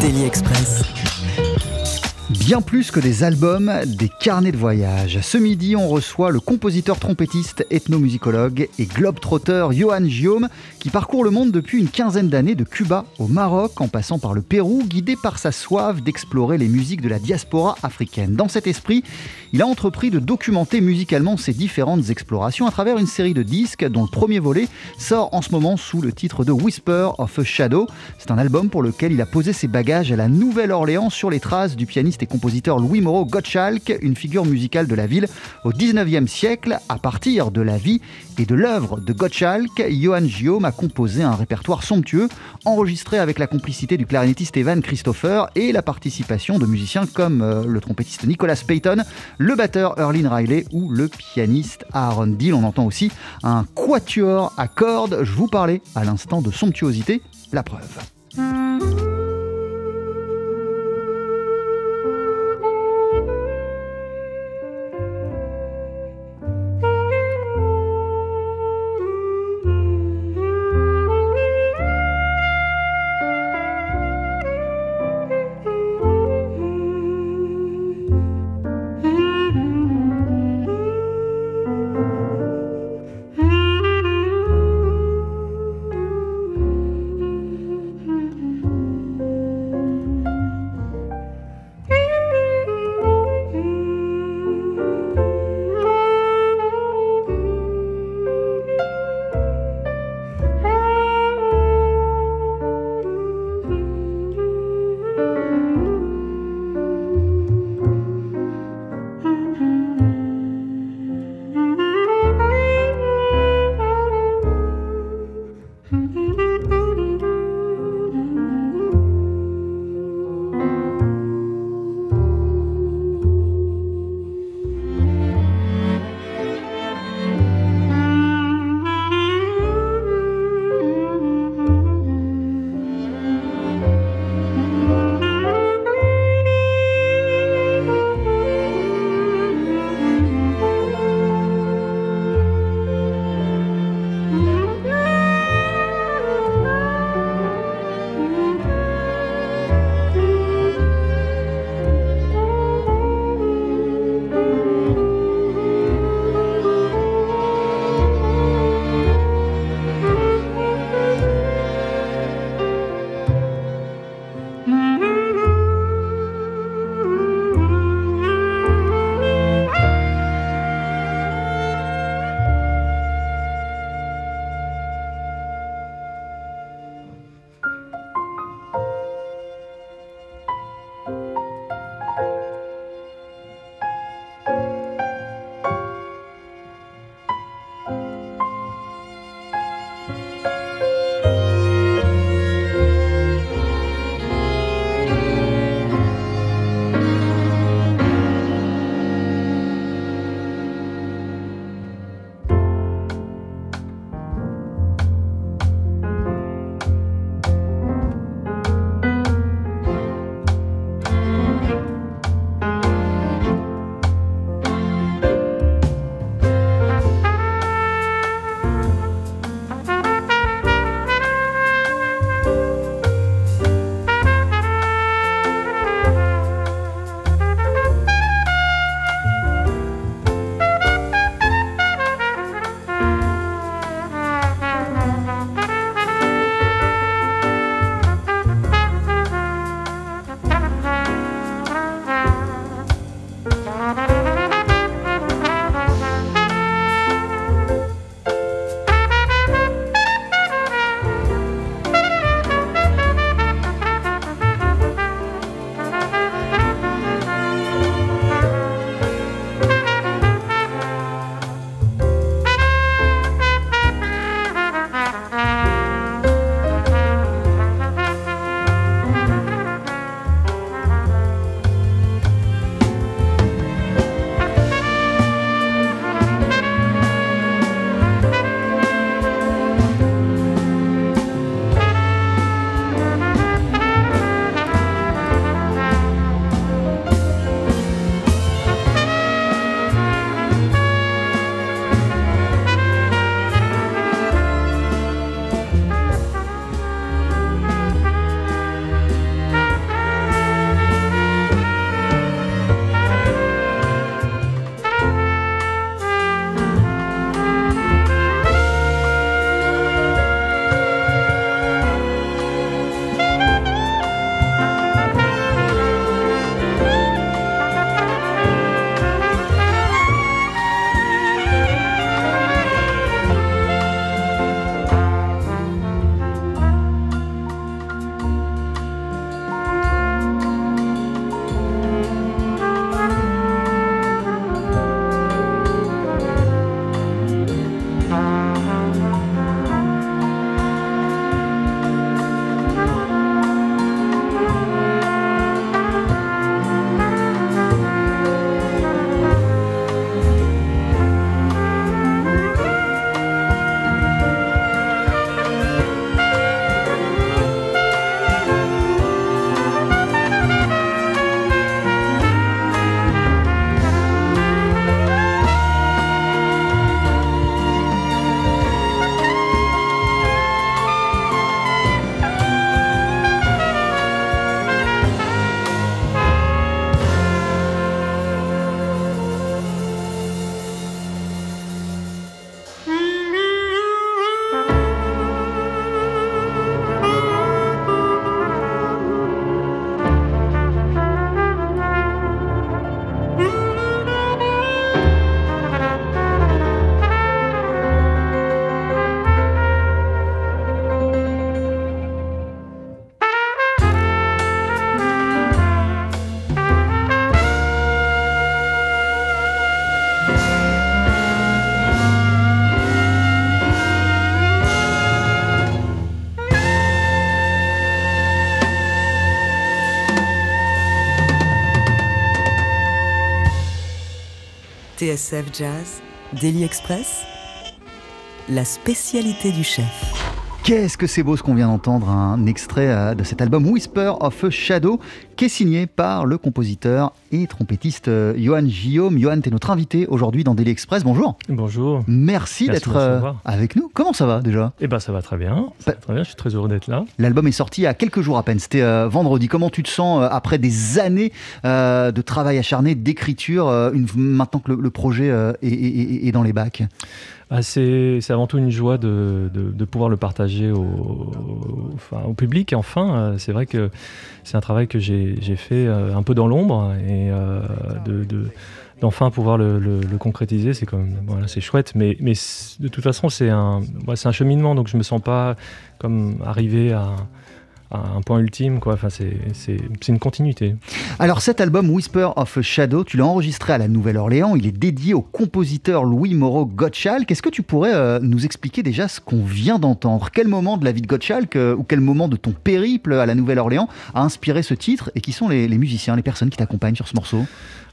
Daily Express. Bien plus que des albums, des carnets de voyage. Ce midi, on reçoit le compositeur trompettiste, ethnomusicologue et globe-trotteur Johan Guillaume, qui parcourt le monde depuis une quinzaine d'années de Cuba au Maroc en passant par le Pérou, guidé par sa soif d'explorer les musiques de la diaspora africaine. Dans cet esprit, il a entrepris de documenter musicalement ses différentes explorations à travers une série de disques dont le premier volet sort en ce moment sous le titre de Whisper of a Shadow. C'est un album pour lequel il a posé ses bagages à la Nouvelle-Orléans sur les traces du pianiste et compositeur Louis Moreau Gottschalk, une figure musicale de la ville au 19e siècle. À partir de la vie et de l'œuvre de Gottschalk, Johann Guillaume a composé un répertoire somptueux, enregistré avec la complicité du clarinettiste Evan Christopher et la participation de musiciens comme euh, le trompettiste Nicolas Payton, le batteur Erlin Riley ou le pianiste Aaron Deal. On entend aussi un quatuor à cordes. Je vous parlais à l'instant de somptuosité, la preuve. TSF Jazz, Daily Express, la spécialité du chef. Qu'est-ce que c'est beau ce qu'on vient d'entendre, un extrait euh, de cet album Whisper of a Shadow, qui est signé par le compositeur et trompettiste euh, Johan Guillaume. Johan, tu es notre invité aujourd'hui dans Daily Express. Bonjour. Bonjour. Merci, Merci d'être euh, avec nous. Comment ça va déjà? Eh ben ça va très bien. Ça va très bien. Je suis très heureux d'être là. L'album est sorti il y a quelques jours à peine, c'était euh, vendredi. Comment tu te sens euh, après des années euh, de travail acharné, d'écriture, maintenant que le, le projet est, est- est- est dans les bacs? Ah, c'est avant tout une joie de, pouvoir le partager au, public. Enfin, euh, c'est vrai que c'est un travail que j'ai fait euh, un peu dans l'ombre et euh, de, de- d'enfin pouvoir le, concrétiser, c'est chouette. Mais, de toute façon, c'est un, cheminement, donc je me sens pas comme arrivé à un point ultime. Quoi. Enfin, c'est, une continuité. Alors cet album Whisper of a Shadow, tu l'as enregistré à la Nouvelle-Orléans, il est dédié au compositeur Louis Moreau Gottschalk. Est-ce que tu pourrais euh, nous expliquer déjà ce qu'on vient d'entendre? Quel moment de la vie de Gottschalk euh, ou quel moment de ton périple à la Nouvelle-Orléans a inspiré ce titre? Et qui sont les musiciens, les personnes qui t'accompagnent sur ce morceau?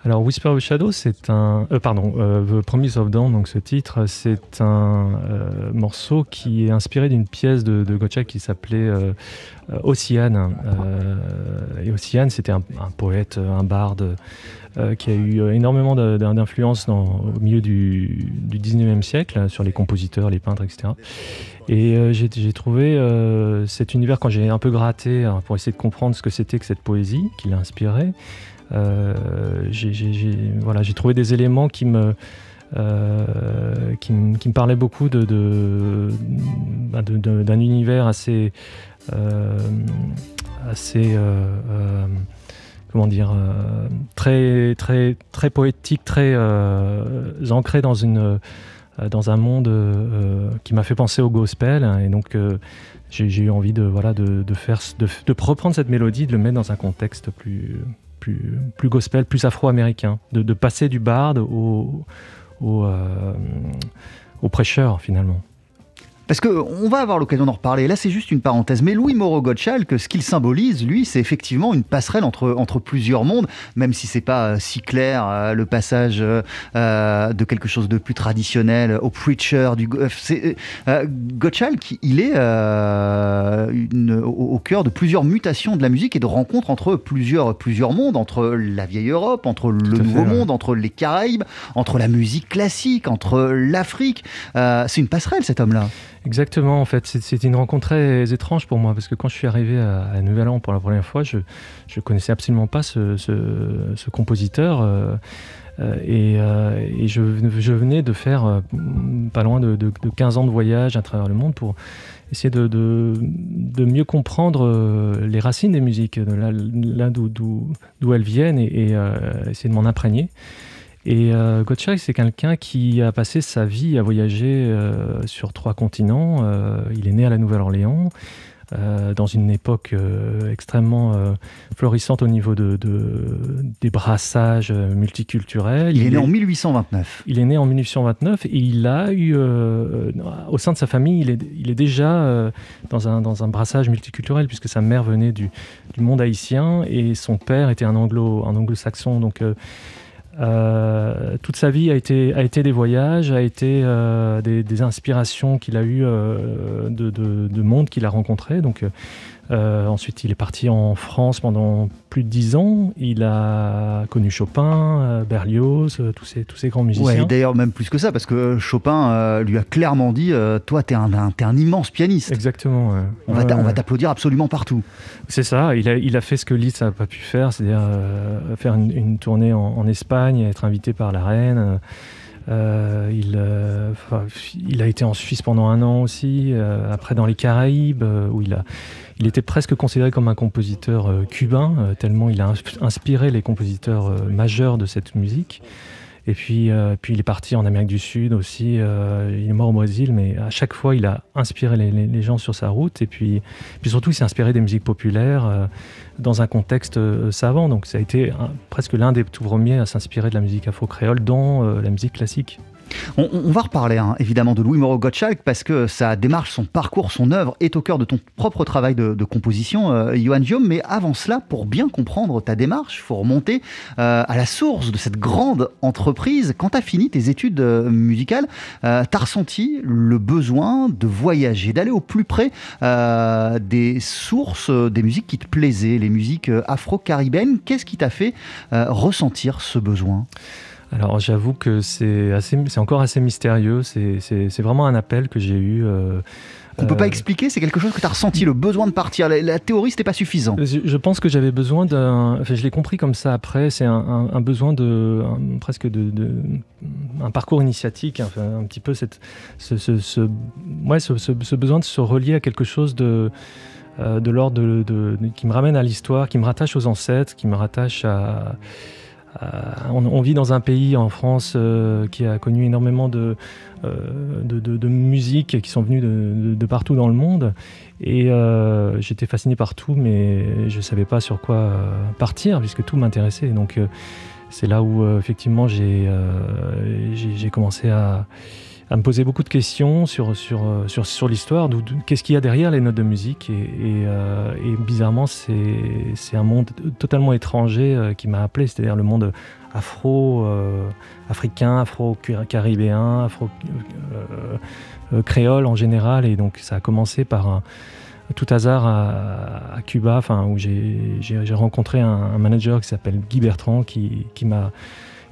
Alors Whisper of Shadow, c'est un, euh, pardon, euh, The Promise of Dawn, donc ce titre, c'est un euh, morceau qui est inspiré d'une pièce de, de Gottschalk qui s'appelait. Euh, et c'était un, poète, un barde, qui a eu énormément d'influence au milieu du, du 19e siècle sur les compositeurs, les peintres, etc. Et j'ai trouvé cet univers quand j'ai un peu gratté hein, pour essayer de comprendre ce que c'était que cette poésie qui l'a inspiré. Euh, j'ai voilà, trouvé des éléments qui me, euh, qui, me- parlaient beaucoup de, de- bah, de- d'un univers assez, euh, assez euh, comment dire, très, très, très poétique, très ancré dans une dans un monde qui m'a fait penser au gospel. Et donc j'ai eu envie de voilà de, faire de reprendre cette mélodie de le mettre dans un contexte plus plus, gospel plus afro-américain. De, passer du barde au, euh, au prêcheur finalement Parce qu'on va avoir l'occasion d'en reparler. Là, c'est juste une parenthèse. Mais Louis Moreau Gottschalk, ce qu'il symbolise, lui, c'est effectivement une passerelle entre, entre plusieurs mondes, même si c'est pas euh, si clair euh, le passage euh, euh, de quelque chose de plus traditionnel au preacher du euh, Gottschalk, il est euh, une- au, au cœur de plusieurs mutations de la musique et de rencontres entre plusieurs, plusieurs mondes, entre la vieille Europe, entre le fait, nouveau ouais. monde, entre les Caraïbes, entre la musique classique, entre l'Afrique. Euh, c'est une passerelle, cet homme-là. Exactement, en fait, c'était une rencontre très étrange pour moi parce que quand je suis arrivé à, à Nouvelle-Orléans pour la première fois, je ne connaissais absolument pas ce, ce- compositeur euh, euh, et, euh, et je, je venais de faire pas loin de, de- de 15 ans de voyage à travers le monde pour essayer de, de- mieux comprendre les racines des musiques, là, là d'où- elles viennent et, essayer de m'en imprégner. Et euh, Gottschalk, c'est quelqu'un qui a passé sa vie à voyager euh, sur trois continents. Euh, il est né à la Nouvelle-Orléans, euh, dans une époque euh, extrêmement euh, florissante au niveau de, de- des brassages multiculturels. Il est né en 1829. Il est né en 1829 et il a eu, au sein de sa famille, il est, il est déjà dans, un, dans un brassage multiculturel puisque sa mère venait du, du monde haïtien et son père était un, anglo, un anglo-saxon. Donc euh, toute sa vie a été, a été des voyages, a été euh, des, des inspirations qu'il a eues euh, de, de, de monde qu'il a rencontré. Donc ensuite, il est parti en France pendant plus de dix ans. Il a connu Chopin, Berlioz, tous ces, tous ces grands musiciens. Ouais, et d'ailleurs même plus que ça, parce que Chopin lui a clairement dit Toi, t'es un, un- immense pianiste. Exactement. ouais. On va on va t'applaudir absolument partout. C'est ça. Il a, il a fait ce que Liszt n'a pas pu faire, c'est-à-dire faire une, une tournée en, en Espagne, être invité par la reine. Euh, il, euh, enfin, il a été en Suisse pendant un an aussi, euh, après dans les Caraïbes, euh, où il a, il était presque considéré comme un compositeur euh, cubain, euh, tellement il a ins- inspiré les compositeurs euh, majeurs de cette musique. Et puis, euh, puis il est parti en Amérique du Sud aussi. euh, il est mort au Brésil, mais à chaque fois, il a inspiré les, les- gens sur sa route. Et puis, puis surtout, il s'est inspiré des musiques populaires euh, dans un contexte euh, savant. Donc, ça a été presque l'un des tout premiers à s'inspirer de la musique afro-créole dans euh, la musique classique. On, va reparler hein, évidemment de Louis Moreau Gottschalk parce que sa démarche, son parcours, son œuvre est au cœur de ton propre travail de, composition, euh, Johan Guillaume. Mais avant cela, pour bien comprendre ta démarche, il faut remonter euh, à la source de cette grande entreprise. Quand tu as fini tes études euh, musicales, tu as ressenti le besoin de voyager, d'aller au plus près des sources des musiques qui te plaisaient, les musiques afro-caribéennes. Qu'est-ce qui t'a fait ressentir ce besoin? Alors j'avoue que c'est encore assez mystérieux. C'est vraiment un appel que j'ai eu. Euh, on ne peut pas euh, expliquer, c'est quelque chose que tu as ressenti, le besoin de partir. La, la théorie, c'était pas suffisant. Je, pense que j'avais besoin d'un. Enfin, je l'ai compris comme ça après. C'est un, besoin de. presque de, un parcours initiatique, un petit peu cette, ce, ce, ouais, ce, besoin de se relier à quelque chose de. Euh, de l'ordre de, qui me ramène à l'histoire, qui me rattache aux ancêtres, qui me rattache à, euh, on, vit dans un pays, en France, euh, qui a connu énormément de, euh, de, musiques qui sont venues de, partout dans le monde. Et j'étais fasciné par tout, mais je ne savais pas sur quoi partir, puisque tout m'intéressait. Donc c'est là où, effectivement, j'ai commencé à à me poser beaucoup de questions sur, sur, euh, sur, sur l'histoire, qu'est-ce qu'il y a derrière les notes de musique. Et, euh, bizarrement, c'est un monde totalement étranger euh, qui m'a appelé, c'est-à-dire le monde afro-africain, afro-caribéen, afro-créole en général. Et donc ça a commencé par un, tout hasard à, Cuba, où j'ai rencontré un, un, manager qui s'appelle Guy Bertrand qui, qui m'a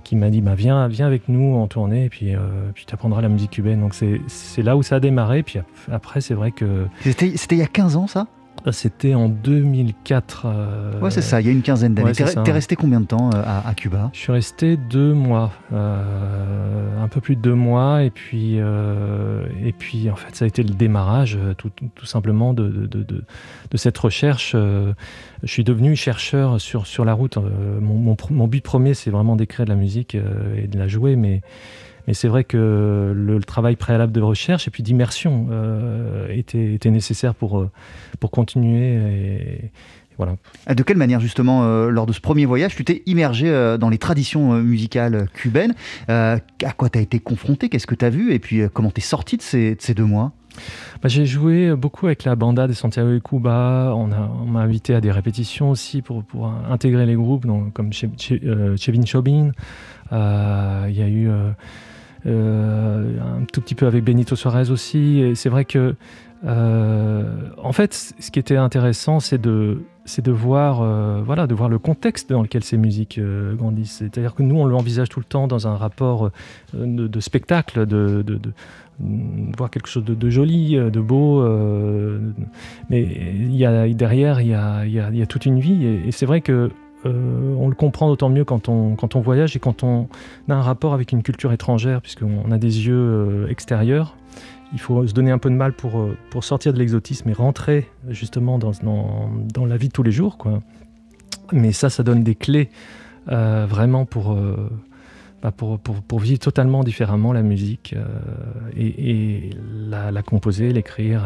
qui m'a dit bah, viens, viens avec nous en tournée et puis, euh, puis tu apprendras la musique cubaine. Donc c'est là où ça a démarré. Puis après, c'est vrai que. C'était il y a 15 ans ça? C'était en 2004. Euh, ouais, c'est ça, il y a une quinzaine d'années. t'es, resté combien de temps euh, à, Cuba? Je suis resté deux mois, euh, un peu plus de deux mois, et puis, et puis en fait, ça a été le démarrage, tout, simplement, de, de, de, de, cette recherche. je suis devenu chercheur sur, sur la route. Mon, mon but premier, c'est vraiment d'écrire de la musique et de la jouer, mais mais c'est vrai que le, travail préalable de recherche et puis d'immersion euh, était, était, nécessaire pour, euh, pour continuer. Et, voilà. De quelle manière, justement, euh, lors de ce premier voyage, tu t'es immergé dans les traditions musicales cubaines À quoi tu as été confronté? Qu'est-ce que tu as vu? Et puis, comment tu es sorti de ces, de ces deux mois? Bah, j'ai joué beaucoup avec la banda de Santiago de Cuba. On, m'a invité à des répétitions aussi pour, pour intégrer les groupes, donc, comme chez, Chevin Chobin. Il y a eu un tout petit peu avec Benito Suarez aussi. Et c'est vrai que, euh, en fait, ce qui était intéressant, c'est de c'est de voir, euh, voilà, de voir le contexte dans lequel ces musiques grandissent. C'est-à-dire que nous, on l'envisage tout le temps dans un rapport de, spectacle, de, de, voir quelque chose de, joli, de beau. mais il y a, derrière, il y a, y, y a, toute une vie. Et c'est vrai que euh, on le comprend d'autant mieux quand on, quand on voyage et quand on a un rapport avec une culture étrangère, puisqu'on a des yeux euh, extérieurs. Il faut se donner un peu de mal pour, euh, pour sortir de l'exotisme et rentrer justement dans, dans, la vie de tous les jours. Quoi. Mais ça, ça donne des clés vraiment pour, bah, pour, pour, pour, vivre totalement différemment la musique et, la, composer, l'écrire,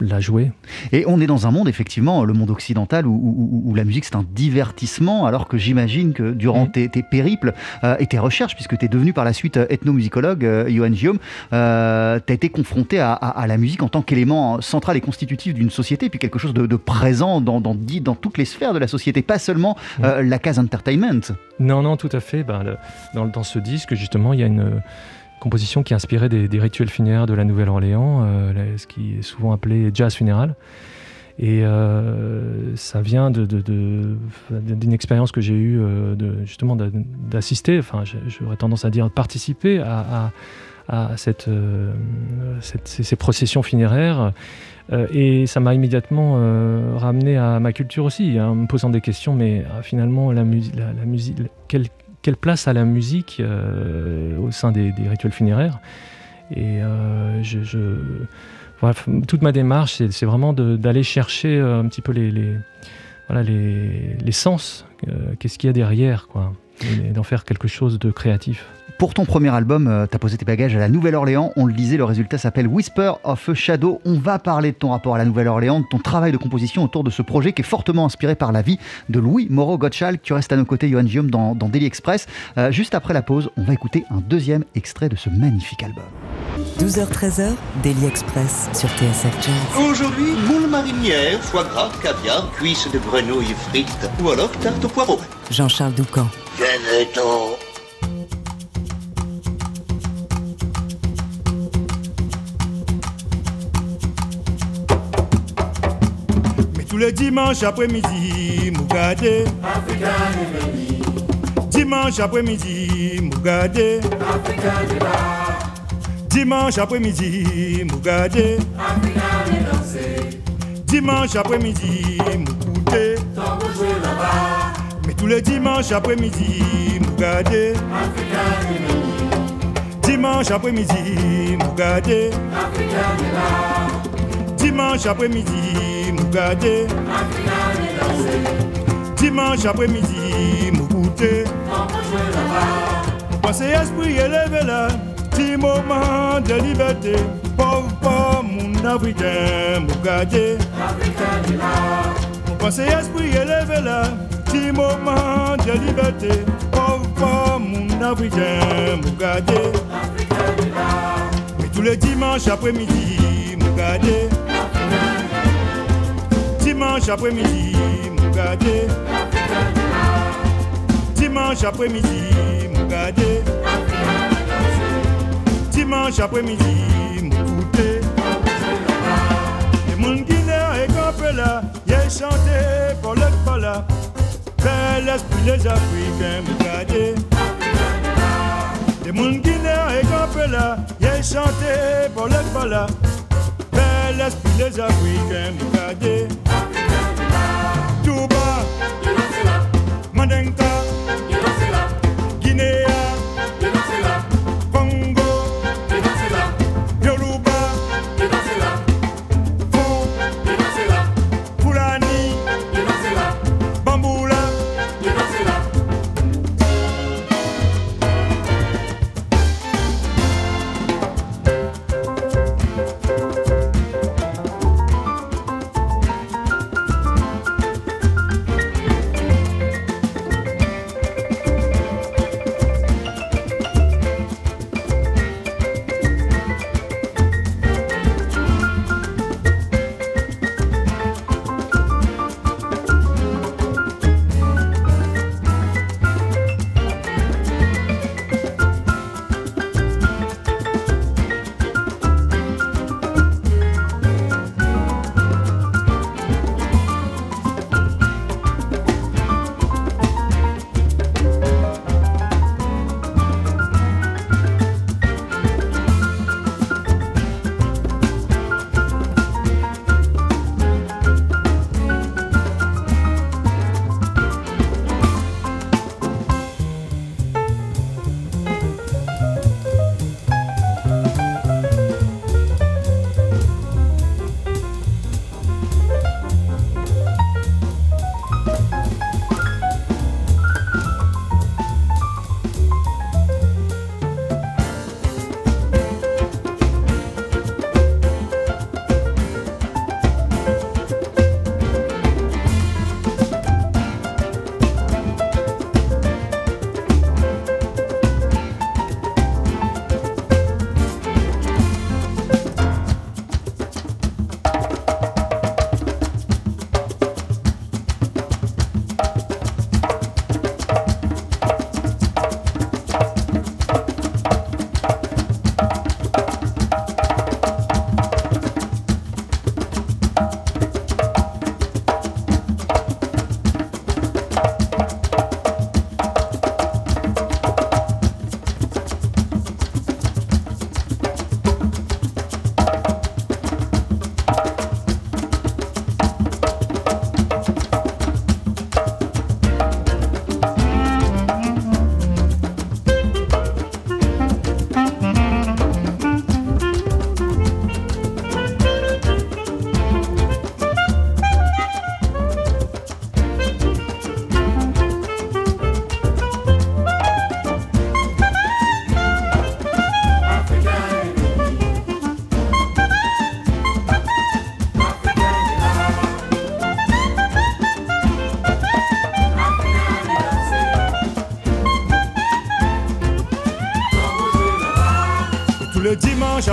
la, jouer. Et on est dans un monde, effectivement, le monde occidental, où, la musique c'est un divertissement, alors que j'imagine que durant tes, périples euh, et tes recherches, puisque tu es devenu par la suite euh, ethnomusicologue, euh, Johan Guillaume, tu as été confronté à, la musique en tant qu'élément central et constitutif d'une société, puis quelque chose de, présent dans, dans, dans, toutes les sphères de la société, pas seulement la case entertainment. Non, non, tout à fait. Ben, dans, dans ce disque, justement, il y a une composition qui inspirait des, des rituels funéraires de la Nouvelle-Orléans, euh, ce qui est souvent appelé jazz funéral. Et euh, ça vient d'une expérience que j'ai eue euh, justement d'assister, enfin j'aurais tendance à dire de participer à, ces, processions funéraires. et ça m'a immédiatement ramené à ma culture aussi, en me posant des questions, mais finalement la musique, quelle, quelle place a la musique euh, au sein des, rituels funéraires. Et euh, je, toute ma démarche, c'est vraiment d'aller chercher euh, un petit peu les, les sens, qu'est-ce qu'il y a derrière, quoi, et d'en faire quelque chose de créatif. Pour ton premier album, euh, tu as posé tes bagages à la Nouvelle-Orléans. On le disait, le résultat s'appelle Whisper of a Shadow. On va parler de ton rapport à la Nouvelle-Orléans, de ton travail de composition autour de ce projet qui est fortement inspiré par la vie de Louis Moreau Gottschalk. Tu restes à nos côtés, Johan Guillaume, dans, dans Daily Express. Euh, juste après la pause, on va écouter un deuxième extrait de ce magnifique album. 12h-13h, Daily Express sur TSF Jazz. Aujourd'hui, moule marinière, foie gras, caviar, cuisses de grenouille frites ou alors tarte au poireau. Jean-Charles Doucan. Venez-t'en tous les dimanches après-midi, Mougade. Dimanche après-midi, Mougade. Dimanche après-midi, Mougade. Dimanche après-midi, Moukouté. Mais tous les dimanches après-midi, Mougade. Dimanche après-midi, Mougade. Dimanche après-midi, Dimanche après-midi, Moukouté. Pensez esprit élevé là, petit moment de liberté. Pauvre, pauvre, mon africain, Mougade. Pensez esprit élevé là, petit moment de liberté. Pauvre, pauvre, mon africain, Mougade. Mais tous les dimanches après-midi, Mougade. Dimanche après-midi, Mougade. Dimanche après-midi, Mougade. Dimanche après-midi, Moukouté. Les moun Guinéens et campé là, y'a chanté pour le pala. Bel esprit les Africains, Mougade. Les moun Guinéens et campé là, y'a chanté pour le pala. Bel esprit les Africains, Mougade. Touba, Mandinka,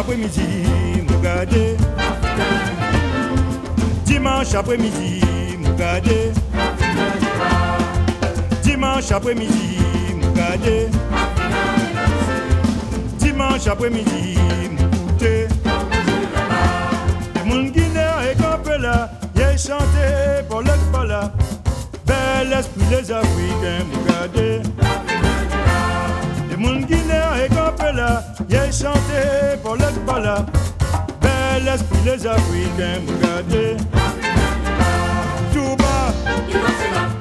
après-midi, me garder. Dimanche après-midi, me garder. Dimanche après-midi, me garder. Dimanche après-midi, me goûter. Mon Guinée est campé là, y'a chanté pour le là. Bel esprit des Africains, me garder. Mon Guinée est campé là, y'a chanté. Bel esprit les Africains, me garder. Touba, Madenka,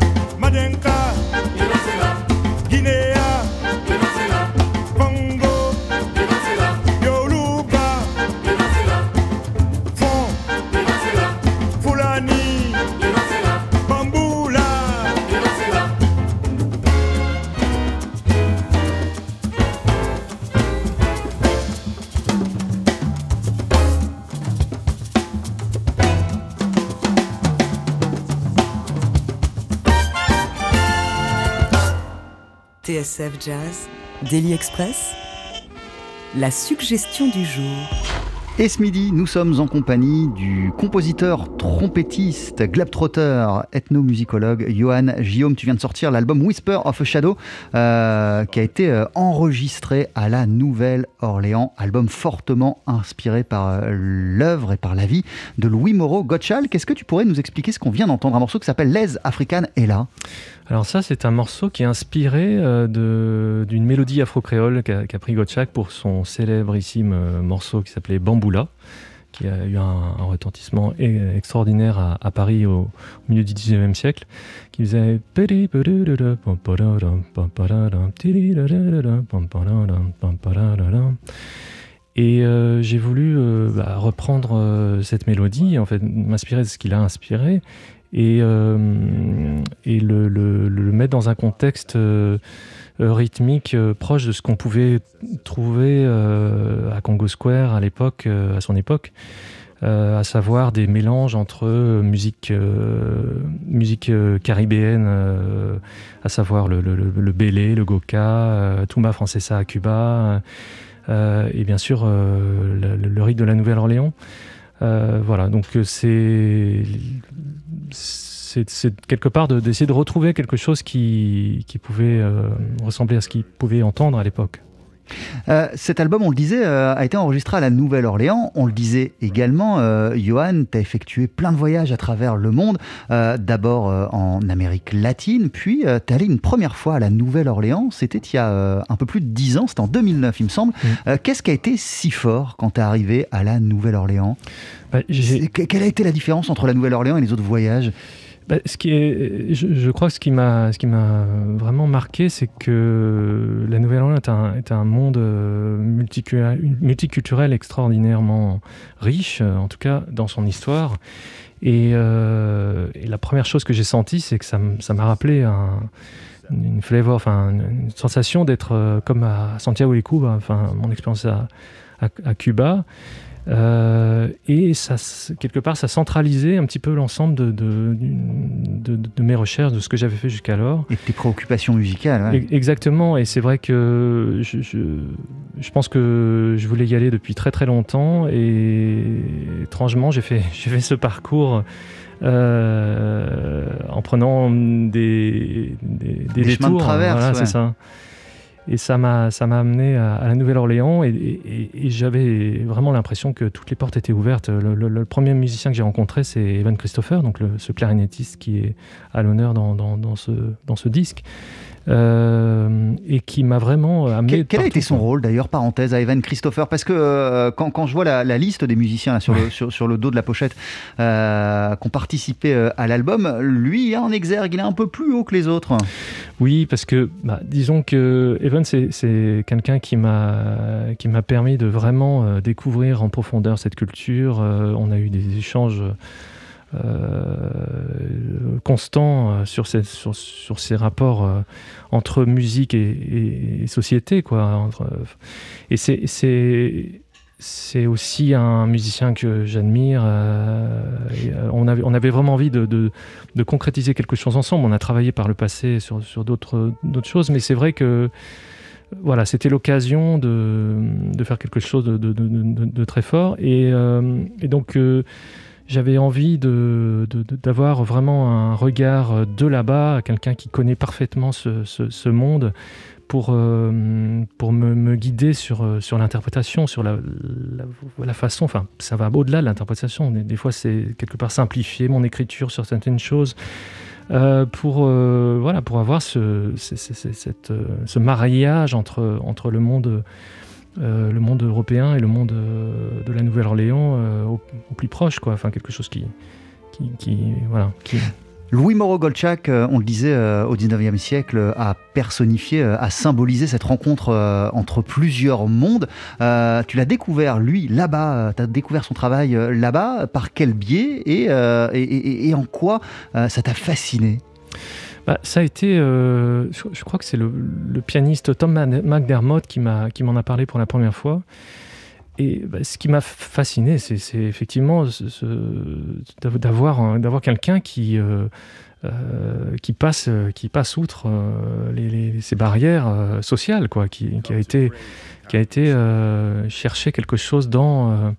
Jazz, Daily Express, la suggestion du jour. Et ce midi, nous sommes en compagnie du compositeur, trompettiste, globetrotter, ethnomusicologue Johan Guillaume. Tu viens de sortir l'album Whisper of a Shadow, euh, qui a été euh, enregistré à la Nouvelle-Orléans. Album fortement inspiré par euh, l'œuvre et par la vie de Louis Moreau Gottschall. Qu'est-ce que tu pourrais nous expliquer ce qu'on vient d'entendre? Un morceau qui s'appelle Les African est là. Alors ça, c'est un morceau qui est inspiré d'une mélodie afro-créole qu'a pris Gottschalk pour son célébrissime morceau qui s'appelait Bamboula, qui a eu un, retentissement e- extraordinaire à, Paris au, milieu du 19e siècle, qui faisait... Et euh, j'ai voulu euh, bah, reprendre euh, cette mélodie, en fait, m'inspirer de ce qu'il a inspiré, et, euh, et le, mettre dans un contexte euh, euh, rythmique euh, proche de ce qu'on pouvait trouver euh, à Congo Square à l'époque, euh, à son époque, euh, à savoir des mélanges entre euh, musique, euh, musique euh, caribéenne, euh, à savoir le, le, le, bélé, le goka, euh, Tumba Francesa à Cuba, euh, et bien sûr euh, le, rythme de la Nouvelle-Orléans. Euh, voilà, donc euh, c'est c'est quelque part de- d'essayer de, retrouver quelque chose qui, qui pouvait euh, ressembler à ce qu'il pouvait entendre à l'époque. Euh, cet album, on le disait, euh, a été enregistré à la Nouvelle-Orléans. On le disait également, euh, Johan, tu as effectué plein de voyages à travers le monde, d'abord en Amérique latine, puis tu es allé une première fois à la Nouvelle-Orléans, c'était il y a un peu plus de 10 ans, c'était en 2009 il me semble. Qu'est-ce qui a été si fort quand tu es arrivé à la Nouvelle-Orléans? Bah, Quelle a été la différence entre la Nouvelle-Orléans et les autres voyages? Bah, je, crois que ce qui m'a, vraiment marqué, c'est que la Nouvelle-Orléans est un, monde euh, multiculturel, extraordinairement riche, euh, en tout cas dans son histoire. Et, euh, et la première chose que j'ai sentie, c'est que ça, m'a rappelé un- une sensation d'être comme à Santiago de Cuba, enfin mon expérience à Cuba. Euh, et ça, quelque part, ça centralisait un petit peu l'ensemble de, de, de- de- de mes recherches, de ce que j'avais fait jusqu'alors. et tes préoccupations musicales ouais. E- Exactement, et c'est vrai que je, je, je pense que je voulais y aller depuis très très longtemps, et étrangement, j'ai fait, ce parcours euh, en prenant des, des, des Des chemins de détours, traverse, voilà, ouais. c'est ça. Et ça m'a, ça m'a amené à, la Nouvelle-Orléans et, j'avais vraiment l'impression que toutes les portes étaient ouvertes. Le, premier musicien que j'ai rencontré, c'est Evan Christopher, donc ce clarinettiste qui est à l'honneur dans- dans ce, dans ce disque, euh, et qui m'a vraiment amené. Quel, quel a été son rôle d'ailleurs, parenthèse, à Evan Christopher? Parce que euh, quand, quand je vois la, la liste des musiciens là, sur, le, sur, sur le dos de la pochette euh, qui ont participé euh, à l'album, lui, en exergue, il est un peu plus haut que les autres. Oui, parce que bah, disons que Evan, c'est, quelqu'un qui m'a, qui m'a permis de vraiment euh, découvrir en profondeur cette culture. Euh, on a eu des échanges euh, constants euh, sur, ces, sur, sur ces rapports euh, entre musique et, société. Quoi, et c'est, c'est, aussi un musicien que j'admire. on, avait, on avait vraiment envie de, de, de concrétiser quelque chose ensemble. On a travaillé par le passé sur, sur d'autres, choses, mais c'est vrai que voilà, c'était l'occasion de, de, faire quelque chose de très fort. Et, et donc, j'avais envie d'avoir vraiment un regard de là-bas, quelqu'un qui connaît parfaitement ce, ce, monde, pour, euh, pour me, guider sur, euh, sur l'interprétation, sur la, la, façon, enfin ça va au-delà de l'interprétation, des, fois c'est quelque part simplifier mon écriture sur certaines choses, euh, pour, euh, voilà, pour avoir euh, ce mariage entre, entre le monde... Euh, le monde européen et le monde de la Nouvelle-Orléans au, au, plus proche, quoi. Enfin, quelque chose qui, voilà, qui... Louis Moreau Golchak, euh, on le disait euh, au 19e siècle, a personnifié, euh, a symbolisé cette rencontre entre plusieurs mondes. tu l'as découvert, lui, là-bas, tu as découvert son travail là-bas, par quel biais et en quoi ça t'a fasciné? Bah, ça a été, euh, je, crois que c'est le, pianiste Tom McDermott qui m'en a parlé pour la première fois. Et bah, ce qui m'a fasciné, c'est effectivement d'avoir d'avoir quelqu'un qui euh, euh, qui passe qui passe outre les, ces barrières sociales, quoi, qui, qui, a été qui a été chercher quelque chose dans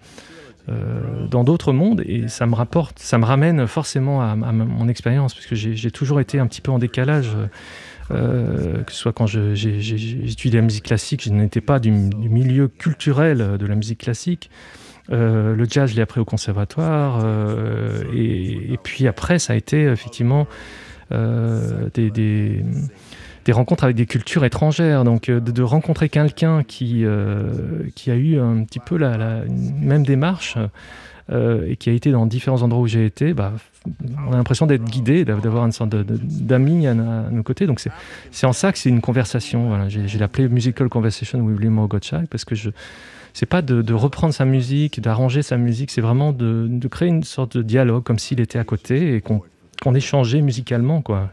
euh, dans d'autres mondes et ça me rapporte, ça me ramène forcément à, mon expérience parce que j'ai toujours été un petit peu en décalage. Euh, que ce soit quand étudié la musique classique, je n'étais pas du, milieu culturel de la musique classique. Euh, le jazz, je l'ai appris au conservatoire. Et, puis après, ça a été effectivement des, des, rencontres avec des cultures étrangères. Donc de, de rencontrer quelqu'un qui, euh, qui a eu un petit peu la, même démarche euh, et qui a été dans différents endroits où j'ai été, bah, on a l'impression d'être guidé, d'avoir une sorte d'amis à, nos côtés. Donc c'est en ça que c'est une conversation. J'ai appelé Musical Conversation with William Ogotchak parce que je c'est pas de, reprendre sa musique, d'arranger sa musique, c'est vraiment de, créer une sorte de dialogue comme s'il était à côté et qu'on qu échangeait musicalement. quoi.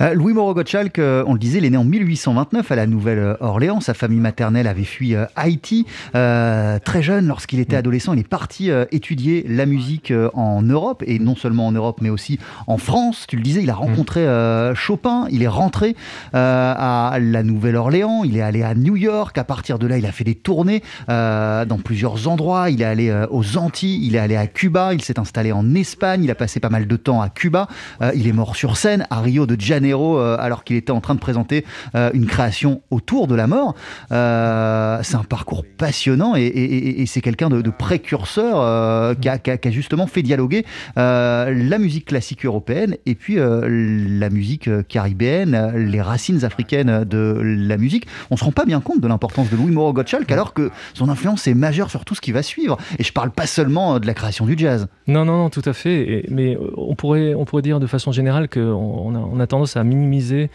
Euh, Louis Moreau Gottschalk, euh, on le disait, il est né en 1829 à la Nouvelle-Orléans. Sa famille maternelle avait fui euh, Haïti. Euh, très jeune, lorsqu'il était adolescent, il est parti étudier la musique en Europe, et non seulement en Europe, mais aussi en France. Tu le disais, il a rencontré Chopin, il est rentré à la Nouvelle-Orléans, il est allé à New York. À partir de là, il a fait des tournées dans plusieurs endroits. Il est allé aux Antilles, il est allé à Cuba, il s'est installé en Espagne, il a passé pas mal de temps à Cuba. il est mort sur scène à Rio de de Janeiro euh, alors qu'il était en train de présenter euh, une création autour de la mort. Euh, c'est un parcours passionnant et, c'est quelqu'un de, précurseur qui a, justement fait dialoguer la musique classique européenne et puis la musique caribéenne, les racines africaines de la musique. On se rend pas bien compte de l'importance de Louis Moreau Gottschalk alors que son influence est majeure sur tout ce qui va suivre. Et je parle pas seulement de la création du jazz. Non, non, non, tout à fait. Mais on pourrait, on pourrait dire de façon générale qu'on on a, on a tendance à minimiser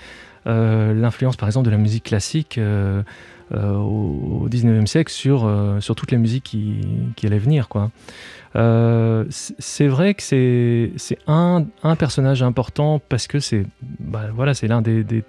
euh, l'influence par exemple de la musique classique euh, euh, au 19e siècle sur, sur toutes les musiques qui, qui allaient venir. C'est vrai que c'est un, un personnage important parce que c'est bah, voilà, l'un des, des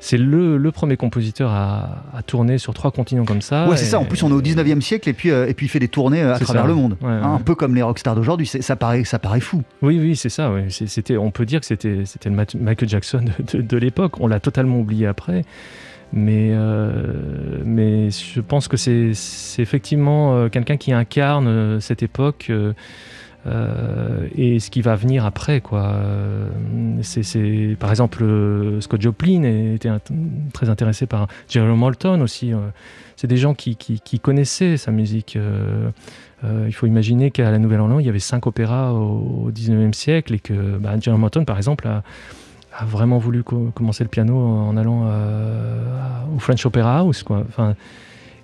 c'est le, le, premier compositeur à, à, tourner sur trois continents comme ça. Ouais, c'est ça. En plus, on est au 19e siècle et puis, euh, et puis il fait des tournées à travers ça. le monde. Ouais, hein, ouais. Un peu comme les rockstars d'aujourd'hui. Ça paraît, ça paraît fou. Oui, oui, c'est ça. C'était, on peut dire que c'était le Michael Jackson de, de, de l'époque. On l'a totalement oublié après. Mais, euh, mais je pense que c'est effectivement euh, quelqu'un qui incarne euh, cette époque. Euh, euh, et ce qui va venir après quoi. Euh, c'est par exemple euh, Scott Joplin était très intéressé par Jerome Molton aussi c'est des gens qui, connaissaient sa musique il faut imaginer qu'à la Nouvelle-Orléans il y avait cinq opéras au, au 19e siècle et que bah, Jerome Molton par exemple a, vraiment voulu co commencer le piano en allant au French Opera House quoi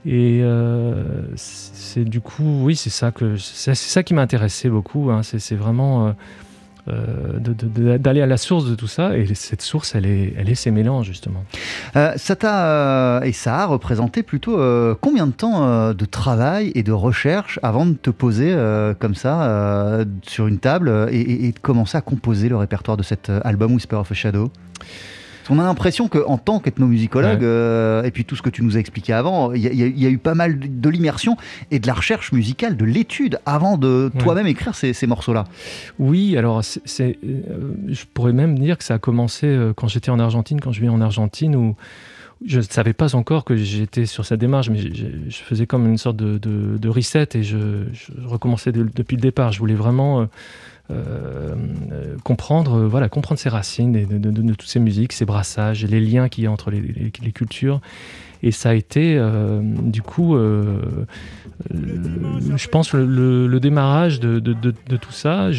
et euh, c'est du coup, oui, c'est ça que c'est ça qui m'a intéressé beaucoup. Hein. C'est vraiment euh, euh, d'aller à la source de tout ça. Et cette source, elle est, elle est ces mélanges justement. Ça t'a et ça a représenté plutôt combien de temps de travail et de recherche avant de te poser comme ça sur une table et, et, de commencer à composer le répertoire de cet album Whisper of a Shadow? On a l'impression qu'en tant qu'ethnomusicologue, ouais. euh, et puis tout ce que tu nous as expliqué avant, il y, y, y, a eu pas mal de l'immersion et de la recherche musicale, de l'étude, avant de ouais. toi-même écrire ces, ces morceaux-là. Oui, alors c'est, euh, je pourrais même dire que ça a commencé euh, quand j'étais en Argentine, quand je vis en Argentine, où, je ne savais pas encore que j'étais sur cette démarche, mais je faisais comme une sorte de, de, reset et je, recommençais depuis le départ. Je voulais vraiment euh, comprendre, voilà, comprendre ses racines de, toutes ces musiques, ces brassages, les liens qu'il y a entre les, cultures. Et ça a été, du coup, je pense, le, démarrage de, tout ça,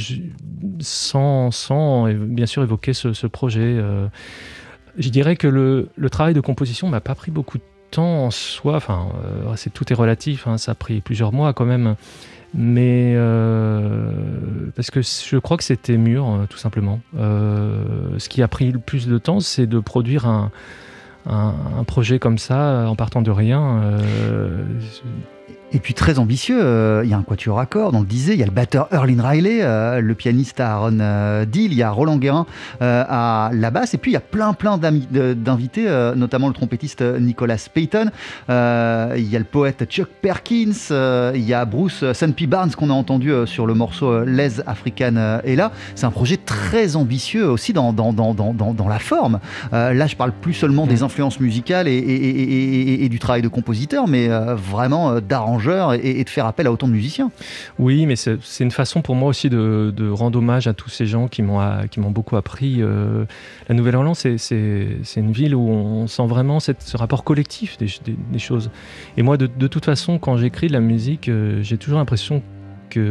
sans, sans, bien sûr évoquer ce, projet. Je dirais que le, travail de composition m'a pas pris beaucoup de temps en soi. Enfin, euh, c'est tout est relatif. Hein, ça a pris plusieurs mois quand même. Mais euh, parce que je crois que c'était mûr, euh, tout simplement. ce qui a pris le plus de temps, c'est de produire un, projet comme ça en partant de rien. Et puis très ambitieux, euh, il y a un quatuor à cordes, on le disait, il y a le batteur Erlin Riley, euh, le pianiste Aaron euh, Deal, il y a Roland Guérin à la basse, et puis il y a plein plein d'invités, notamment le trompettiste Nicolas Payton, il y a le poète Chuck Perkins, il y a Bruce P. Barnes qu'on a entendu sur le morceau Les African et là. C'est un projet très ambitieux aussi dans, dans, dans, dans la forme. là, je parle plus seulement des influences musicales et, et, et, du travail de compositeur, mais vraiment d'arrangement et, de faire appel à autant de musiciens. Oui, mais c'est une façon pour moi aussi de, rendre hommage à tous ces gens qui m'ont beaucoup appris. Euh, la Nouvelle-Orléans, c'est une ville où on sent vraiment ce rapport collectif des, choses. Et moi, de, toute façon, quand j'écris de la musique, euh, j'ai toujours l'impression qu'il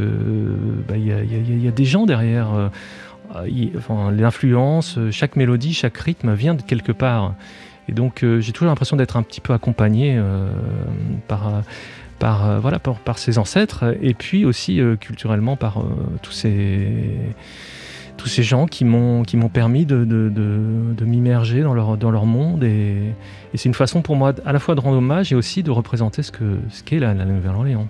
bah, y, a des gens derrière. Euh, l'influence, chaque mélodie, chaque rythme vient de quelque part. Et donc j'ai toujours l'impression d'être un petit peu accompagné par, par, euh, voilà, par, ses ancêtres et puis aussi euh, culturellement par euh, tous ces tous ces gens qui m'ont qui m'ont permis de, de, de, m'immerger dans leur, dans leur monde et, et c'est une façon pour moi à la fois de rendre hommage et aussi de représenter ce que ce qu'est la, Nouvelle-Orléans.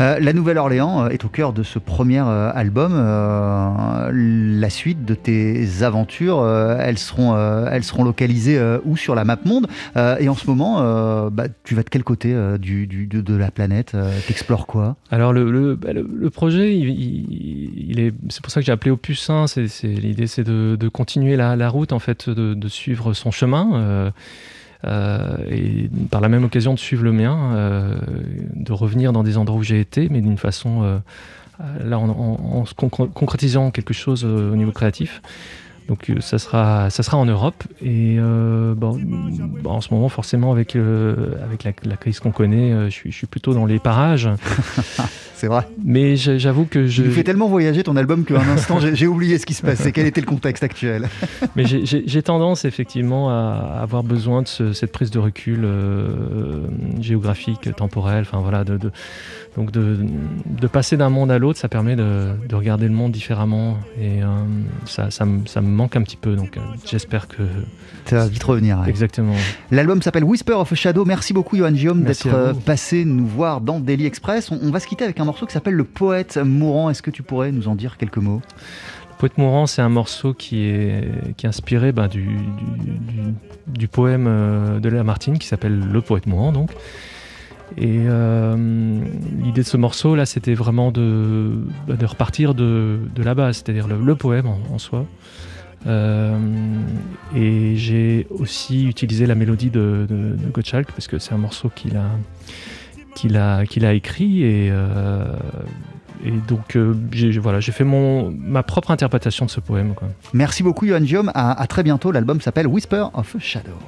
Euh, la Nouvelle-Orléans est au cœur de ce premier euh, album. Euh, la suite de tes aventures, elles seront elles seront localisées où sur la map monde? Et en ce moment, bah, tu vas de quel côté du, du, de, la planète T'explores quoi? Alors le, le, bah, le, projet, il, il, est c'est pour ça que j'ai appelé Opus 1. C'est l'idée, c'est de, continuer la, route en fait, de, suivre son chemin. Euh, et par la même occasion de suivre le mien, euh, de revenir dans des endroits où j'ai été, mais d'une façon, euh, là, en, concrétisant quelque chose au niveau créatif. Donc ça sera, ça sera en Europe et bon, en ce moment forcément avec, avec la, la crise qu'on connaît, je suis, je, suis, plutôt dans les parages. c'est vrai. Mais j'avoue que je. Tu fais tellement voyager ton album qu'à un instant, j'ai oublié ce qui se passait. Quel était le contexte actuel? Mais j'ai tendance effectivement à avoir besoin de cette prise de recul euh, géographique, temporel, enfin voilà, de, donc de, de passer d'un monde à l'autre, ça permet de, de, regarder le monde différemment et euh, ça, ça, me, ça, me manque un petit peu. Donc euh, j'espère que. Ça va vite revenir. Exactement. L'album s'appelle Whisper of a Shadow. Merci beaucoup, Johan Guillaume, d'être passé nous voir dans Daily Express. On, on va se quitter avec un morceau qui s'appelle Le Poète Mourant. Est-ce que tu pourrais nous en dire quelques mots? Le Poète Mourant, c'est un morceau qui est, qui est inspiré bah, du, du, poème euh, de Lamartine qui s'appelle Le Poète Mourant. Donc. Et euh, l'idée de ce morceau là, c'était vraiment de, bah, de, repartir de, de la base, c'est-à-dire le, poème en, soi. Euh, et j'ai aussi utilisé la mélodie de, de, Gottschalk parce que c'est un morceau qu'il a, qu'il a, qu'il a écrit et, euh, et donc euh, j'ai fait mon, ma propre interprétation de ce poème. Merci beaucoup Johan Guillaume, à, à très bientôt, l'album s'appelle Whisper of a Shadow.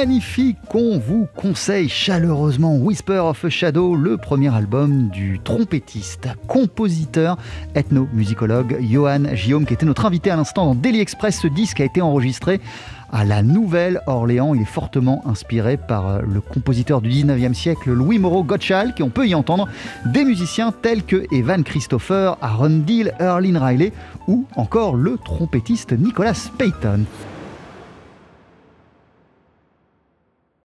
Magnifique qu'on vous conseille chaleureusement. Whisper of a Shadow, le premier album du trompettiste, compositeur, ethnomusicologue Johan Guillaume, qui était notre invité à l'instant dans Daily Express. Ce disque a été enregistré à la Nouvelle-Orléans. Il est fortement inspiré par euh, le compositeur du 19e siècle, Louis Moreau Gottschalk, et on peut y entendre des musiciens tels que Evan Christopher, Aaron Deal, Erlin Riley ou encore le trompettiste Nicolas Payton.